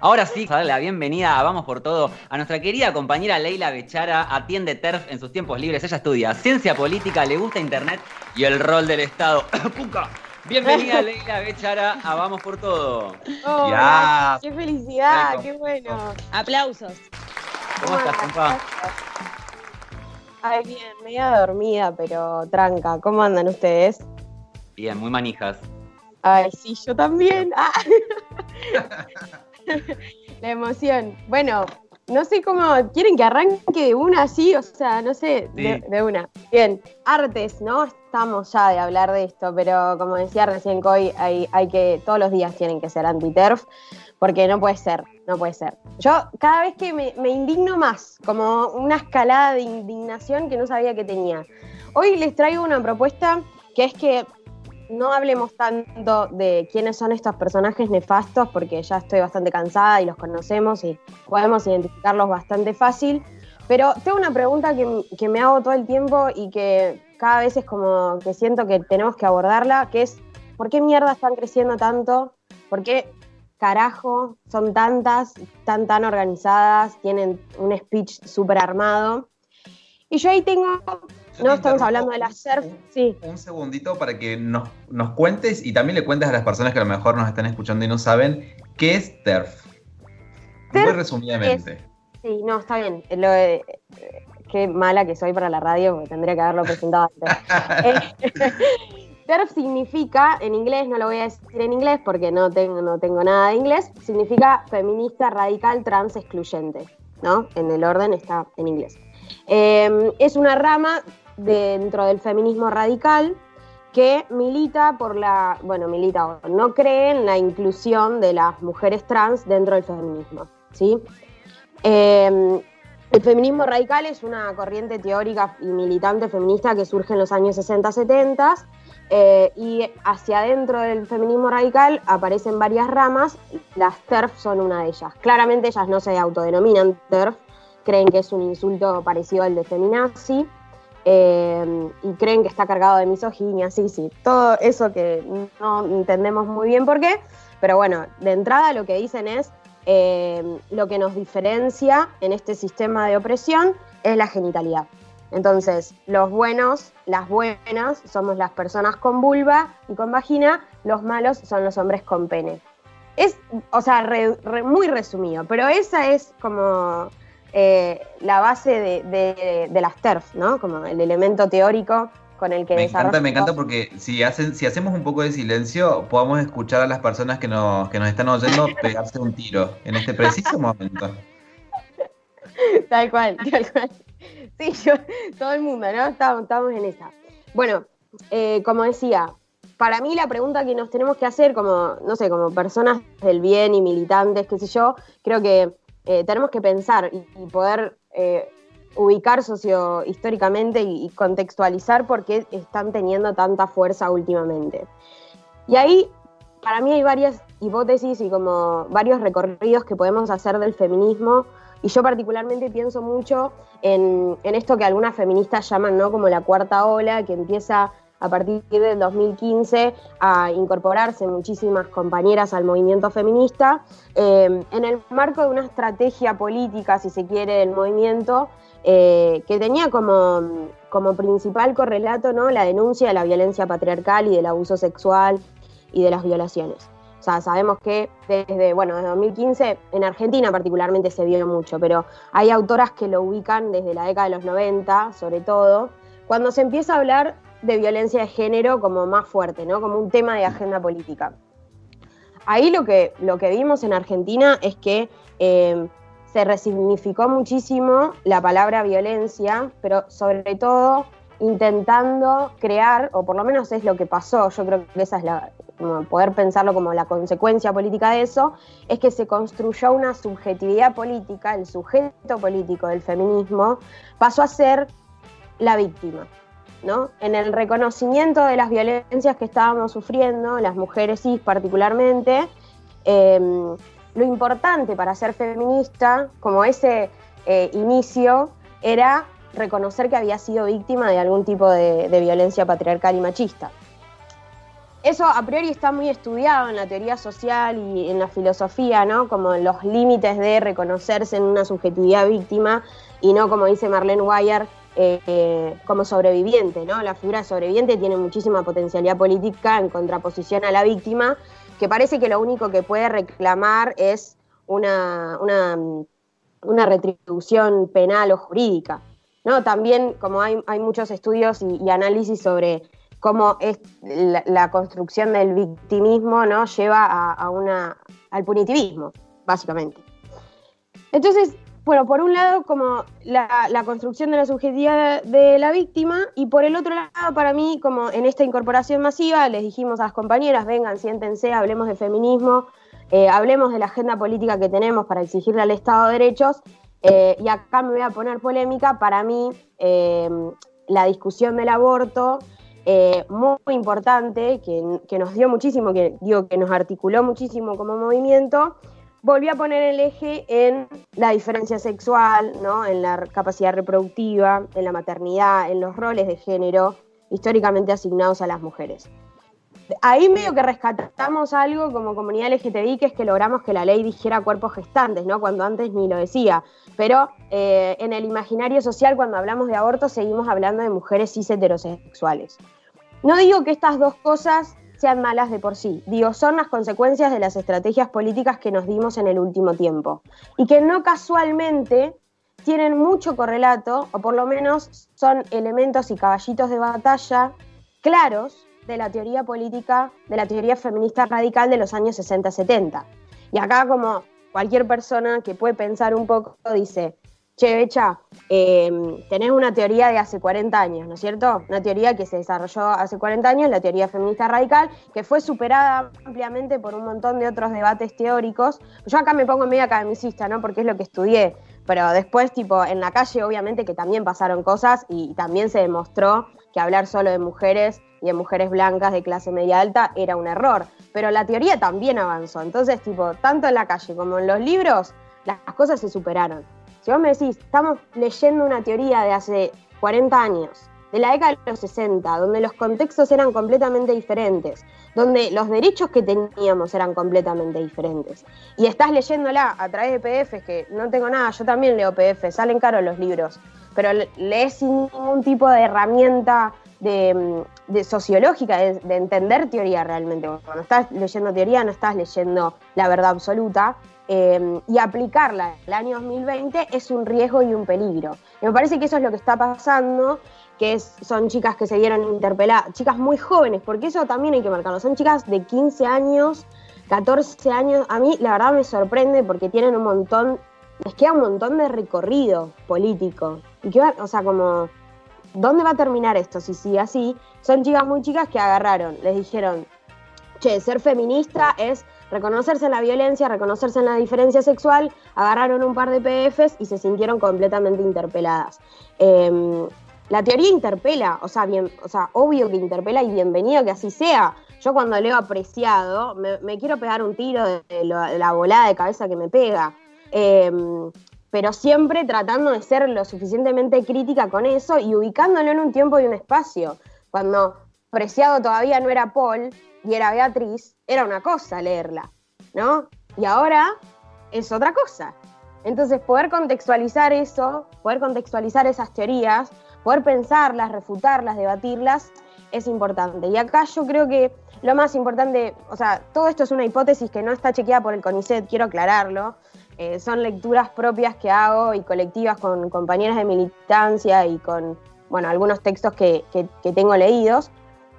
Ahora sí, a darle la bienvenida a Vamos por Todo a nuestra querida compañera Leila Bechara, atiende TERF en sus tiempos libres. Ella estudia ciencia política, le gusta internet y el rol del Estado. ¡Puca! Bienvenida Leila Bechara a Vamos por Todo. Hola, ¡Qué felicidad! ¡Qué bueno! Aplausos. ¿Cómo, estás, compa? Ay, bien, media dormida, pero tranca. ¿Cómo andan ustedes? Bien, muy manijas. Ay, sí, yo también. Ah. La emoción. Bueno, no sé cómo. ¿Quieren que arranque de una así? O sea, no sé, de, una. Bien, artes, ¿no? Estamos ya de hablar de esto, pero como decía recién Coy, hay, hay que. Todos los días tienen que ser anti-TERF, porque no puede ser, no puede ser. Yo cada vez que me, me indigno más, como una escalada de indignación que no sabía que tenía. Hoy les traigo una propuesta que es que no hablemos tanto de quiénes son estos personajes nefastos, porque ya estoy bastante cansada y los conocemos y podemos identificarlos bastante fácil. Pero tengo una pregunta que, me hago todo el tiempo y que cada vez es como que siento que tenemos que abordarla, que es, ¿por qué mierda están creciendo tanto? ¿Por qué carajo son tantas, tan, tan organizadas, tienen un speech súper armado? Y yo ahí tengo no, estamos hablando de la SERF, sí. Un segundito para que nos, cuentes y también le cuentes a las personas que a lo mejor nos están escuchando y no saben qué es TERF. Muy resumidamente. sí, no, está bien. qué mala que soy para la radio, porque tendría que haberlo presentado antes. TERF significa, en inglés, no lo voy a decir en inglés porque no tengo, no tengo nada de inglés, significa feminista radical trans excluyente, ¿no? En el orden está en inglés. Eh, es una rama dentro del feminismo radical que milita por la, bueno, milita, no cree en la inclusión de las mujeres trans dentro del feminismo, ¿sí? Em, el feminismo radical es una corriente teórica y militante feminista que surge en los años 60-70 eh, y hacia adentro del feminismo radical aparecen varias ramas, las TERF son una de ellas. Claramente ellas no se autodenominan TERF, creen que es un insulto parecido al de feminazi, eh, y creen que está cargado de misoginia, sí, sí, todo eso que no entendemos muy bien por qué, pero bueno, de entrada lo que dicen es eh, lo que nos diferencia en este sistema de opresión es la genitalidad. Entonces, los buenos, las buenas, somos las personas con vulva y con vagina, los malos son los hombres con pene. Es, o sea, muy resumido, pero esa es como eh, la base de, las TERF, ¿no? Como el elemento teórico con el que Me encanta, me encanta porque si, hacen, si hacemos un poco de silencio, podamos escuchar a las personas que nos, que nos están oyendo pegarse un tiro en este preciso momento. Tal cual, tal cual. Sí, yo, todo el mundo, ¿no? Estamos, estamos en esa. Bueno, eh, como decía, para mí la pregunta que nos tenemos que hacer como, no sé, como personas del bien y militantes, qué sé yo, creo que eh, tenemos que pensar y, poder eh, ubicar socio históricamente y, contextualizar por qué están teniendo tanta fuerza últimamente. Y ahí, para mí hay varias hipótesis y como varios recorridos que podemos hacer del feminismo. Y yo particularmente pienso mucho en, en esto que algunas feministas llaman ¿no? como la cuarta ola, que empieza a partir del 2015 a incorporarse muchísimas compañeras al movimiento feminista eh, en el marco de una estrategia política, si se quiere, del movimiento eh, que tenía como, como principal correlato ¿no? la denuncia de la violencia patriarcal y del abuso sexual y de las violaciones. O sea, sabemos que desde, bueno, desde 2015, en Argentina particularmente se vio mucho, pero hay autoras que lo ubican desde la década de los 90, sobre todo, cuando se empieza a hablar de violencia de género como más fuerte, ¿no? Como un tema de agenda política. Ahí lo que, lo que vimos en Argentina es que eh, se resignificó muchísimo la palabra violencia, pero sobre todo intentando crear, o por lo menos es lo que pasó, yo creo que esa es la, poder pensarlo como la consecuencia política de eso, es que se construyó una subjetividad política, el sujeto político del feminismo pasó a ser la víctima. En el reconocimiento de las violencias que estábamos sufriendo, las mujeres cis particularmente, em, lo importante para ser feminista, como ese eh, inicio, era reconocer que había sido víctima de algún tipo de, violencia patriarcal y machista. eso a priori está muy estudiado en la teoría social y en la filosofía, ¿no? Como los límites de reconocerse en una subjetividad víctima y no, como dice Marlene Wire, eh, como sobreviviente, ¿no? La figura sobreviviente tiene muchísima potencialidad política en contraposición a la víctima, que parece que lo único que puede reclamar es una, una, retribución penal o jurídica. ¿no? También, como hay, muchos estudios y, análisis sobre cómo es la, construcción del victimismo ¿no? lleva a, una, al punitivismo, básicamente. Entonces, bueno, por un lado, como la, construcción de la subjetividad de la víctima, y por el otro lado, para mí, como en esta incorporación masiva, les dijimos a las compañeras, vengan, siéntense, hablemos de feminismo, eh, hablemos de la agenda política que tenemos para exigirle al Estado derechos, eh, y acá me voy a poner polémica, para mí eh, la discusión del aborto, muy, importante, que, que, nos dio muchísimo, que digo que nos articuló muchísimo como movimiento, volvió a poner el eje en la diferencia sexual, ¿no? en la capacidad reproductiva, en la maternidad, en los roles de género históricamente asignados a las mujeres. Ahí medio que rescatamos algo como comunidad LGTBI, que es que logramos que la ley dijera cuerpos gestantes, ¿no? cuando antes ni lo decía. Pero eh, en el imaginario social, cuando hablamos de aborto, seguimos hablando de mujeres cis heterosexuales. No digo que estas dos cosas sean malas de por sí. Digo, son las consecuencias de las estrategias políticas que nos dimos en el último tiempo. Y que no casualmente tienen mucho correlato, o por lo menos son elementos y caballitos de batalla claros de la teoría política, de la teoría feminista radical de los años 60-70. Y acá como cualquier persona que puede pensar un poco dice, che, Becha, em, tenés una teoría de hace 40 años, ¿no es cierto? Una teoría que se desarrolló hace 40 años, la teoría feminista radical, que fue superada ampliamente por un montón de otros debates teóricos. Yo acá me pongo medio academicista, ¿no? Porque es lo que estudié, pero después, tipo, en la calle, obviamente que también pasaron cosas y también se demostró que hablar solo de mujeres y de mujeres blancas de clase media alta era un error. Pero la teoría también avanzó. Entonces, tipo, tanto en la calle como en los libros, las cosas se superaron. Si vos me decís, estamos leyendo una teoría de hace 40 años, de la década de los 60, donde los contextos eran completamente diferentes, donde los derechos que teníamos eran completamente diferentes, y estás leyéndola a través de PDFs, que no tengo nada, yo también leo PDFs, salen caros los libros, pero lees sin ningún tipo de herramienta de, mm, sociológica, de, de, entender teoría realmente. Cuando estás leyendo teoría no estás leyendo la verdad absoluta, Em, y aplicarla el año 2020 es un riesgo y un peligro. Y me parece que eso es lo que está pasando, que son chicas que se dieron interpeladas, chicas muy jóvenes, porque eso también hay que marcarlo, son chicas de 15 años, 14 años, a mí la verdad me sorprende porque tienen un montón, les queda un montón de recorrido político. Y que o sea, como, ¿dónde va a terminar esto si sigue así? Son chicas muy chicas que agarraron, les dijeron, che, ser feminista es reconocerse en la violencia, reconocerse en la diferencia sexual, agarraron un par de PFs y se sintieron completamente interpeladas. Em, la teoría interpela, o sea, bien, o sea, obvio que interpela y bienvenido que así sea. Yo cuando leo apreciado, me, quiero pegar un tiro de, la volada de cabeza que me pega. Em, pero siempre tratando de ser lo suficientemente crítica con eso y ubicándolo en un tiempo y un espacio. Cuando Preciado todavía no era Paul y era Beatriz, era una cosa leerla, ¿no? Y ahora es otra cosa. Entonces, poder contextualizar eso, poder contextualizar esas teorías, poder pensarlas, refutarlas, debatirlas, es importante. Y acá yo creo que lo más importante, o sea, todo esto es una hipótesis que no está chequeada por el CONICET, quiero aclararlo. Eh, son lecturas propias que hago y colectivas con compañeras de militancia y con, bueno, algunos textos que tengo leídos.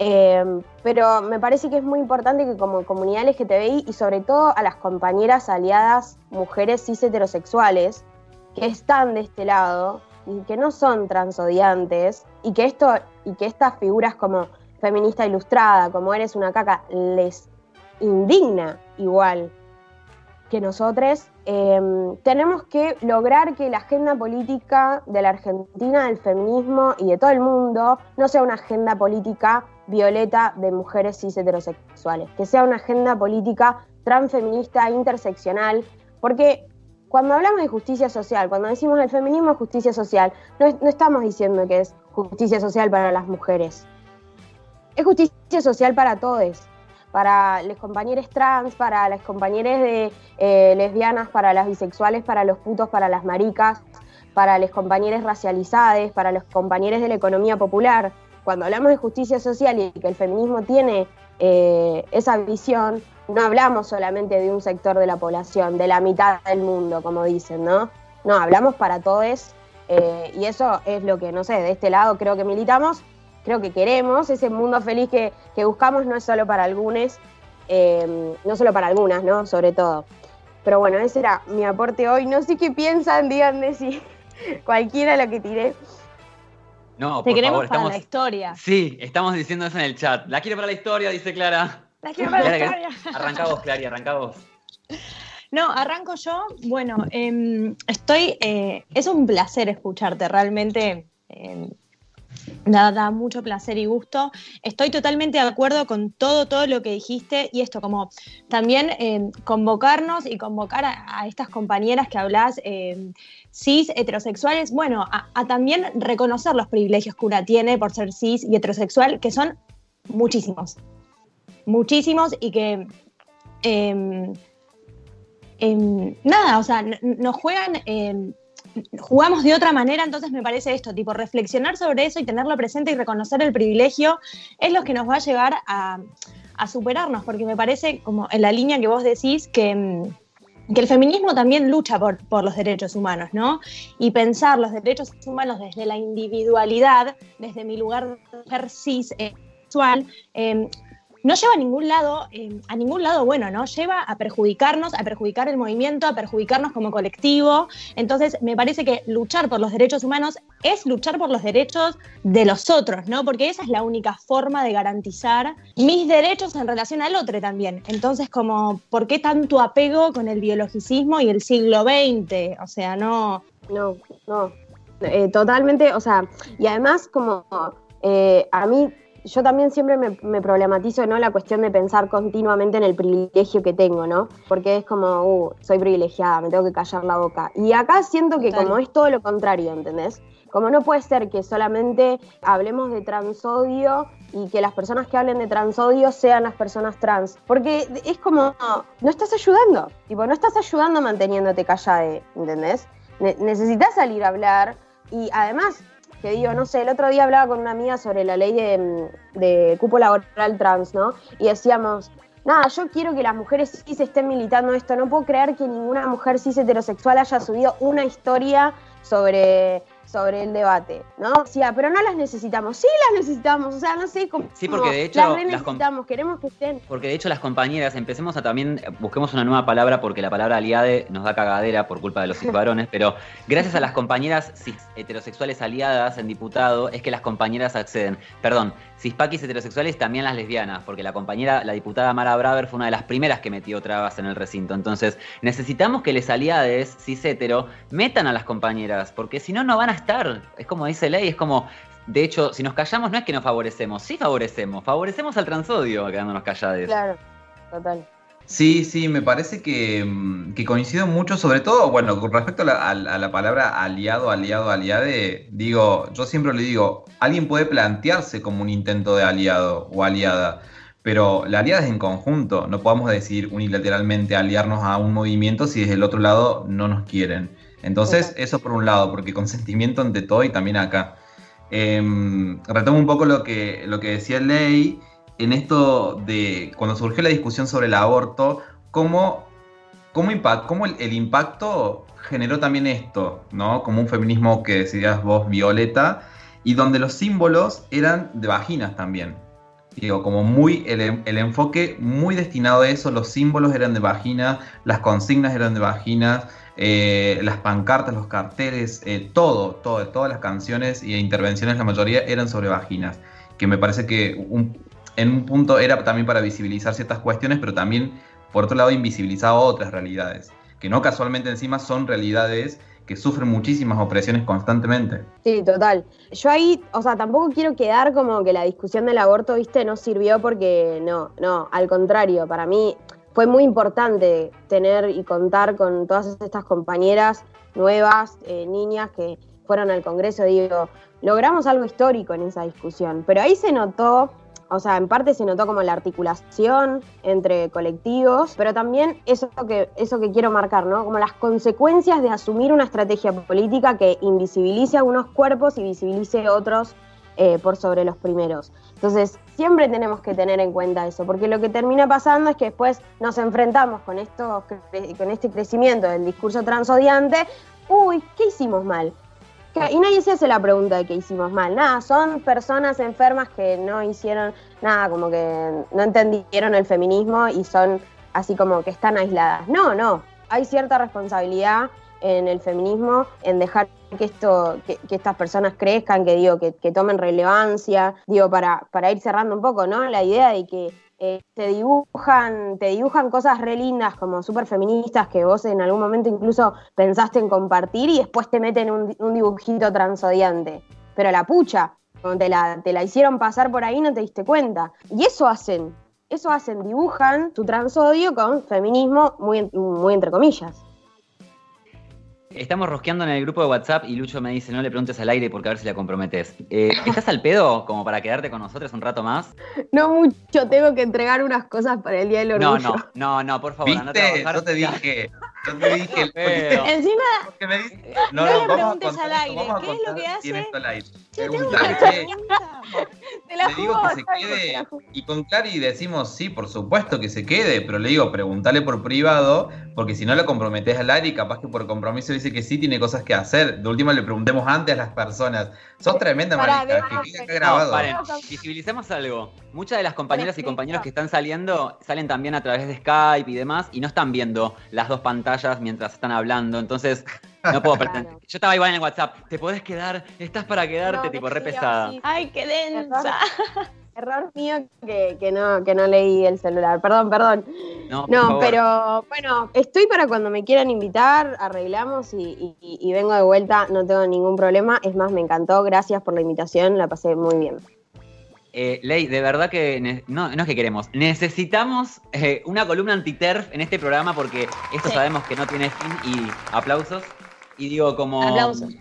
Em, pero me parece que es muy importante que como comunidad LGTBI y sobre todo a las compañeras aliadas mujeres cis heterosexuales que están de este lado y que no son transodiantes y que esto y que estas figuras como feminista ilustrada, como eres una caca, les indigna igual que nosotros, em, tenemos que lograr que la agenda política de la Argentina, del feminismo y de todo el mundo no sea una agenda política violeta de mujeres cis heterosexuales, que sea una agenda política transfeminista, interseccional, porque cuando hablamos de justicia social, cuando decimos el feminismo es justicia social, no, estamos diciendo que es justicia social para las mujeres. Es justicia justicia social para todos, para los compañeros trans, para las compañeras de eh, lesbianas, para las bisexuales, para los putos, para las maricas, para los compañeros racializados, para los compañeros de la economía popular. Cuando hablamos de justicia social y que el feminismo tiene eh, esa visión, no hablamos solamente de un sector de la población, de la mitad del mundo, como dicen, ¿no? No, hablamos para todos eh, y eso es lo que, no sé, de este lado creo que militamos, creo que queremos, ese mundo feliz que, buscamos no es solo para algunos, eh, no solo para algunas, ¿no? Sobre todo. Pero bueno, ese era mi aporte hoy. No sé qué piensan, díganme si cualquiera lo que tiré. No, Te por queremos favor, para estamos... la historia. Sí, estamos diciendo eso en el chat. La quiero para la historia, dice Clara. La quiero para la Clara, historia. Arranca vos, Clary, arranca vos. No, arranco yo. Bueno, em, estoy. eh, es un placer escucharte, realmente. em, da, da mucho placer y gusto. Estoy totalmente de acuerdo con todo, todo lo que dijiste y esto, como también em, convocarnos y convocar a, a estas compañeras que hablas cis, heterosexuales, bueno, a, también reconocer los privilegios que una tiene por ser cis y heterosexual, que son muchísimos. Muchísimos y que. em, em, nada, o sea, nos juegan, em, jugamos de otra manera, entonces me parece esto, tipo, reflexionar sobre eso y tenerlo presente y reconocer el privilegio es lo que nos va a llevar a, superarnos, porque me parece, como en la línea que vos decís, que, que el feminismo también lucha por, por los derechos humanos, ¿no? Y pensar los derechos humanos desde la individualidad, desde mi lugar de mujer cis, eh, sexual, em, no lleva a ningún lado, eh, a ningún lado bueno, ¿no? Lleva a perjudicarnos, a perjudicar el movimiento, a perjudicarnos como colectivo. Entonces, me parece que luchar por los derechos humanos es luchar por los derechos de los otros, ¿no? Porque esa es la única forma de garantizar mis derechos en relación al otro también. Entonces, como, ¿por qué tanto apego con el biologicismo y el siglo XX? O sea, no. No, no. Eh, totalmente, o sea, y además como eh, a mí, yo también siempre me, me problematizo, ¿no? La cuestión de pensar continuamente en el privilegio que tengo, ¿no? Porque es como, uh, soy privilegiada, me tengo que callar la boca. Y acá siento que Total. como es todo lo contrario, ¿entendés? Como no puede ser que solamente hablemos de transodio y que las personas que hablen de transodio sean las personas trans. Porque es como, no estás ayudando. Tipo, no estás ayudando manteniéndote callada, ¿entendés? Ne- necesitas salir a hablar y además, que digo, no sé, el otro día hablaba con una amiga sobre la ley de, mm, cupo laboral trans, ¿no? Y decíamos, nada, yo quiero que las mujeres cis estén militando esto, no puedo creer que ninguna mujer cis heterosexual haya subido una historia sobre, sobre el debate, ¿no? Sí, ah, pero no las necesitamos, sí las necesitamos, o sea, no sé cómo... Sí, porque de hecho Las necesitamos, queremos que estén... Porque de hecho las compañeras, empecemos a también, busquemos una nueva palabra porque la palabra aliade nos da cagadera por culpa de los varones, pero gracias a las compañeras cis heterosexuales aliadas en diputado es que las compañeras acceden. Perdón, cispaquis heterosexuales también las lesbianas, porque la compañera, la diputada Mara Braver fue una de las primeras que metió trabas en el recinto. Entonces, necesitamos que les aliades cis hetero metan a las compañeras, porque si no, no van a estar. Es como dice ley, es como de hecho, si nos callamos no es que nos favorecemos, sí favorecemos, favorecemos al transodio quedándonos callados. Claro, total. Sí, sí, me parece que, mm, que coincido mucho, sobre todo, bueno, con respecto a la, a a la palabra aliado, aliado, aliade, digo, yo siempre le digo, alguien puede plantearse como un intento de aliado o aliada, pero la aliada es en conjunto, no podemos decir unilateralmente aliarnos a un movimiento si desde el otro lado no nos quieren. Entonces, eso por un lado, porque consentimiento ante todo y también acá. Em, retomo un poco lo que, lo que decía Ley en esto de cuando surgió la discusión sobre el aborto, cómo, cómo, impact- cómo el, el impacto generó también esto, ¿no? Como un feminismo que decías vos, Violeta, y donde los símbolos eran de vaginas también. Digo, como muy, el, el enfoque muy destinado a eso, los símbolos eran de vaginas, las consignas eran de vaginas, eh, las pancartas, los carteles, eh, todo, todo, todas las canciones y intervenciones, la mayoría eran sobre vaginas, que me parece que en un punto era también para visibilizar ciertas cuestiones, pero también, por otro lado, invisibilizaba otras realidades, que no casualmente encima son realidades que sufren muchísimas opresiones constantemente. Sí, total. Yo ahí, o sea, tampoco quiero quedar como que la discusión del aborto, viste, no sirvió porque no, no, al contrario, para mí fue muy importante tener y contar con todas estas compañeras nuevas, eh, niñas que fueron al Congreso, digo, logramos algo histórico en esa discusión, pero ahí se notó, o sea, en parte se notó como la articulación entre colectivos, pero también eso que, eso que quiero marcar, ¿no? Como las consecuencias de asumir una estrategia política que invisibilice algunos cuerpos y visibilice otros eh, por sobre los primeros. Entonces, siempre tenemos que tener en cuenta eso, porque lo que termina pasando es que después nos enfrentamos con, esto, con este crecimiento del discurso transodiante. Uy, ¿qué hicimos mal? Y nadie se hace la pregunta de qué hicimos mal. Nada, son personas enfermas que no hicieron nada, como que no entendieron el feminismo y son así como que están aisladas. No, no. Hay cierta responsabilidad en el feminismo en dejar que esto, que, estas personas crezcan, que digo, que, tomen relevancia, digo, para, para ir cerrando un poco, ¿no? La idea de que eh, te dibujan, te dibujan cosas re lindas como súper feministas que vos en algún momento incluso pensaste en compartir y después te meten un, dibujito transodiante. Pero la pucha, te la, te la hicieron pasar por ahí no te diste cuenta. Y eso hacen, eso hacen, dibujan tu transodio con feminismo muy, muy entre comillas. Estamos rosqueando en el grupo de WhatsApp y Lucho me dice, no le preguntes al aire porque a ver si la comprometes. Eh, ¿Estás al pedo como para quedarte con nosotros un rato más? No mucho, tengo que entregar unas cosas para el Día del Orgullo. No, no, no, no, por favor, ¿Viste? Yo te dije, te dije. Encima, me dice, no, no, le preguntes al aire, ¿qué es lo que hace? Al aire. Te la le digo que se quede y con Clary decimos sí, por supuesto que se quede, pero le digo, preguntale por privado, porque si no lo comprometes al aire, capaz que por compromiso dice que sí tiene cosas que hacer. De última le preguntemos antes a las personas. Sos tremenda marica, que quede grabado. visibilicemos algo. Muchas de las compañeras y compañeros que están saliendo salen también a través de Skype y demás y no están viendo las dos pantallas mientras están hablando. Entonces, no puedo pretender. Yo estaba igual en el WhatsApp. ¿Te podés quedar? ¿Estás para quedarte? tipo, re pesada. Ay, qué densa. Error mío que, no, que no leí el celular. Perdón, perdón. No, pero bueno, estoy para cuando me quieran invitar, arreglamos y, vengo de vuelta, no tengo ningún problema. Es más, me encantó, gracias por la invitación, la pasé muy bien. Eh, Ley, de verdad que no, no es que queremos, necesitamos eh, una columna anti-TERF en este programa porque esto sabemos que no tiene fin y aplausos. Y digo, como... Aplausos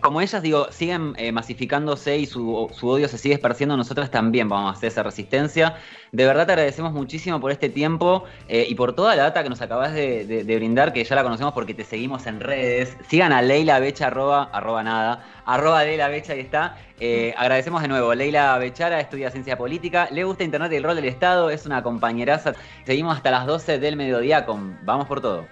como ellas, digo, siguen eh, masificándose y su, odio se sigue esparciendo, nosotros también vamos a hacer esa resistencia. De verdad te agradecemos muchísimo por este tiempo eh, y por toda la data que nos acabas de, brindar, que ya la conocemos porque te seguimos en redes. Sigan a Leila Becha, arroba, arroba nada, arroba Leila Becha, ahí está. Eh, agradecemos de nuevo. Leila Bechara estudia ciencia política, le gusta Internet y el rol del Estado, es una compañeraza. Seguimos hasta las 12 del mediodía con Vamos por todo.